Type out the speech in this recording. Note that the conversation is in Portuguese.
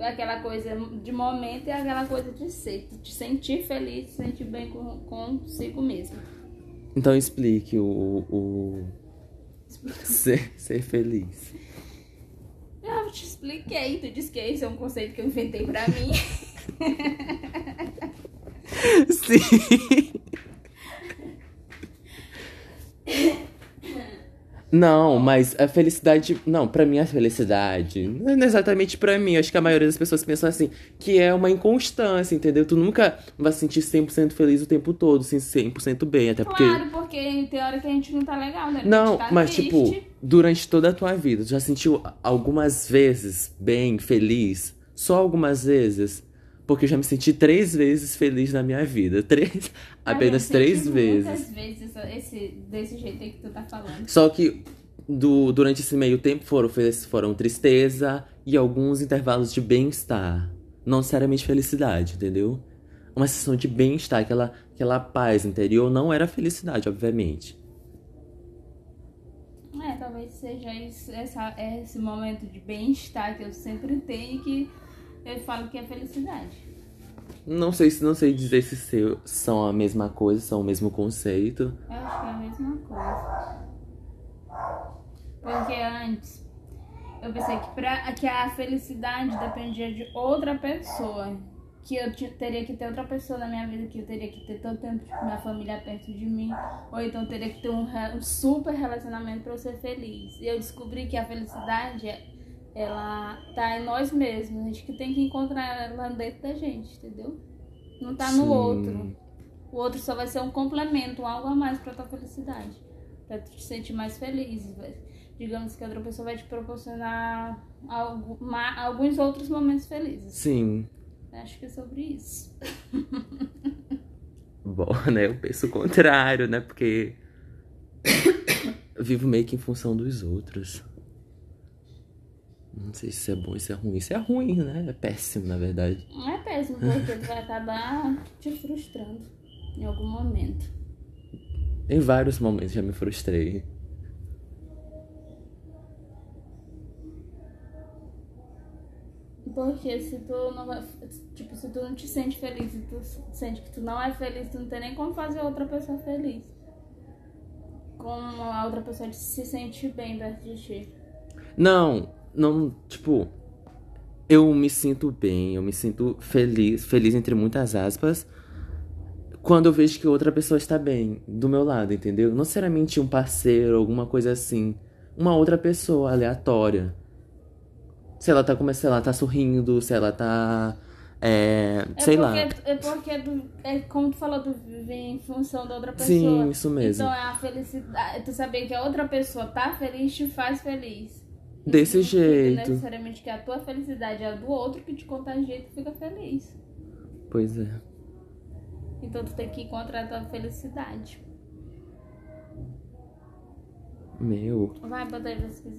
aquela coisa de momento e aquela coisa de ser, de sentir feliz, de sentir bem com, consigo mesmo. Então explique o. o... ser, ser feliz. Eu te expliquei, tu disse que esse é um conceito que eu inventei pra mim. Sim. Não, mas a felicidade. Não, pra mim a felicidade. Não é exatamente pra mim. Acho que a maioria das pessoas pensam assim, que é uma inconstância, entendeu? Tu nunca vai se sentir 100% feliz o tempo todo, assim, 100% bem. Até porque. Claro, porque tem hora que a gente não tá legal, né? Não, tá mas triste. tipo, durante toda a tua vida, tu já sentiu algumas vezes bem, feliz? Só algumas vezes? Porque eu já me senti três vezes feliz na minha vida. Três, Ah, apenas três vezes. Muitas vezes esse, desse jeito aí que tu tá falando. Só que do, durante esse meio tempo foram, foram tristeza e alguns intervalos de bem-estar. Não necessariamente felicidade, entendeu? Uma sensação de bem-estar, aquela, aquela paz interior não era felicidade, obviamente. É, talvez seja isso, essa, esse momento de bem-estar que eu sempre tenho que eu falo que é felicidade. Não sei se não sei dizer se seu- são a mesma coisa, são o mesmo conceito. Eu acho que é a mesma coisa. Porque antes eu pensei que, pra, que a felicidade dependia de outra pessoa. Que eu teria que ter outra pessoa na minha vida, que eu teria que ter todo tempo tipo, minha família perto de mim. Ou então eu teria que ter um, um super relacionamento pra eu ser feliz. E eu descobri que a felicidade, ela tá em nós mesmos. A gente que tem que encontrar ela dentro da gente, entendeu? Não tá no Sim. outro. O outro só vai ser um complemento, um algo a mais pra tua felicidade. Pra tu te sentir mais feliz. Digamos que a outra pessoa vai te proporcionar algo, ma- alguns outros momentos felizes. Sim. Acho que é sobre isso. Bom, né? Eu penso o contrário, né? Porque vivo meio que em função dos outros. Não sei se isso é bom, se é ruim. Isso é ruim, né? É péssimo, na verdade. Não é péssimo, porque tu vai acabar te frustrando em algum momento. Em vários momentos já me frustrei. Porque se tu não vai. Tipo, se tu não te sente feliz e tu sente que tu não é feliz, tu não tem nem como fazer outra pessoa feliz. Como a outra pessoa se sente bem perto de ti. Não, não, tipo, eu me sinto bem, eu me sinto feliz, feliz entre muitas aspas, quando eu vejo que outra pessoa está bem do meu lado, entendeu? Não necessariamente um parceiro, alguma coisa assim, uma outra pessoa aleatória. Se ela tá como se ela tá sorrindo, se ela tá é, É sei porque, lá. É porque, tu, é como tu falou, tu vive em função da outra pessoa. Sim, isso mesmo. Então é a felicidade. Tu saber que a outra pessoa tá feliz te faz feliz. Não Desse jeito. necessariamente que a tua felicidade é a do outro que te contagia e tu fica feliz. Pois é. Então tu tem que encontrar a tua felicidade. Meu. Vai, bota aí pra pesquisar.